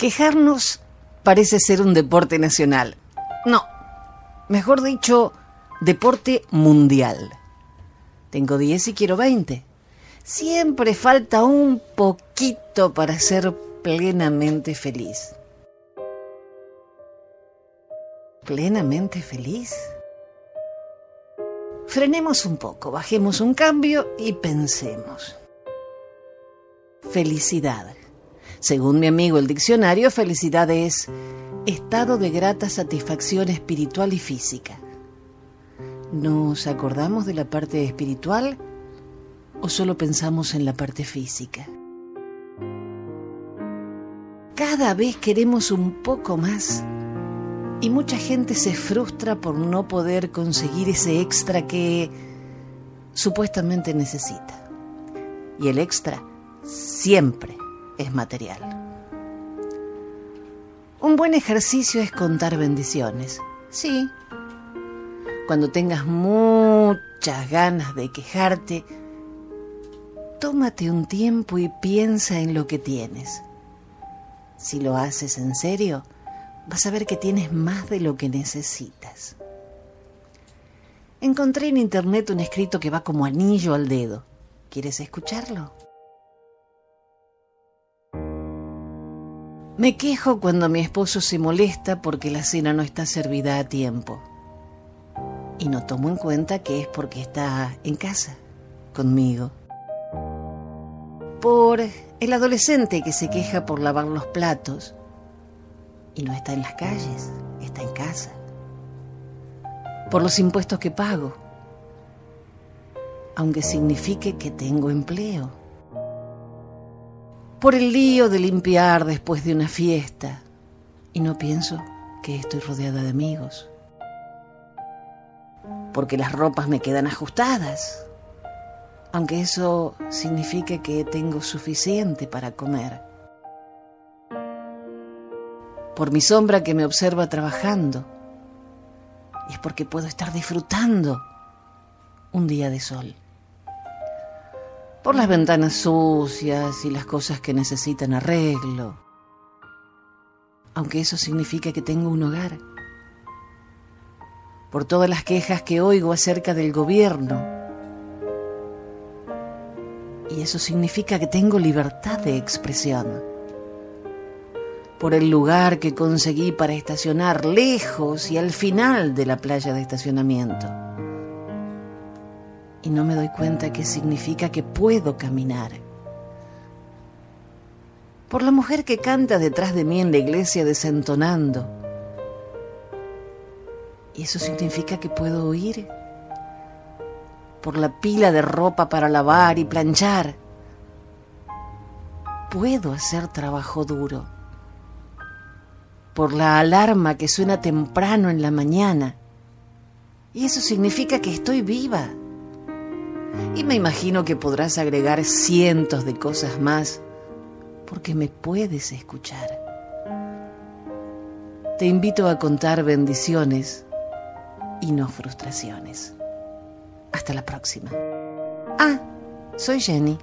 Quejarnos parece ser un deporte nacional. No, mejor dicho, deporte mundial. Tengo 10 y quiero 20. Siempre falta un poquito para ser plenamente feliz. ¿Plenamente feliz? Frenemos un poco, bajemos un cambio y pensemos. Felicidad. Según mi amigo el diccionario, felicidad es estado de grata satisfacción espiritual y física. ¿Nos acordamos de la parte espiritual o solo pensamos en la parte física? Cada vez queremos un poco más y mucha gente se frustra por no poder conseguir ese extra que supuestamente necesita. Y el extra siempre es material. Un buen ejercicio es contar bendiciones. Sí. Cuando tengas muchas ganas de quejarte, tómate un tiempo y piensa en lo que tienes. Si lo haces en serio, vas a ver que tienes más de lo que necesitas. Encontré en internet un escrito que va como anillo al dedo. ¿Quieres escucharlo? Me quejo cuando mi esposo se molesta porque la cena no está servida a tiempo. Y no tomo en cuenta que es porque está en casa, conmigo. Por el adolescente que se queja por lavar los platos y no está en las calles, está en casa. Por los impuestos que pago, aunque signifique que tengo empleo por el lío de limpiar después de una fiesta y no pienso que estoy rodeada de amigos. Porque las ropas me quedan ajustadas, aunque eso signifique que tengo suficiente para comer. Por mi sombra que me observa trabajando, y es porque puedo estar disfrutando un día de sol por las ventanas sucias y las cosas que necesitan arreglo. Aunque eso significa que tengo un hogar. Por todas las quejas que oigo acerca del gobierno. Y eso significa que tengo libertad de expresión. Por el lugar que conseguí para estacionar lejos y al final de la playa de estacionamiento y no me doy cuenta que significa que puedo caminar. Por la mujer que canta detrás de mí en la iglesia desentonando. Y eso significa que puedo oír. Por la pila de ropa para lavar y planchar. Puedo hacer trabajo duro. Por la alarma que suena temprano en la mañana. Y eso significa que estoy viva y me imagino que podrás agregar cientos de cosas más porque me puedes escuchar. Te invito a contar bendiciones y no frustraciones. Hasta la próxima. Ah, soy Jenny.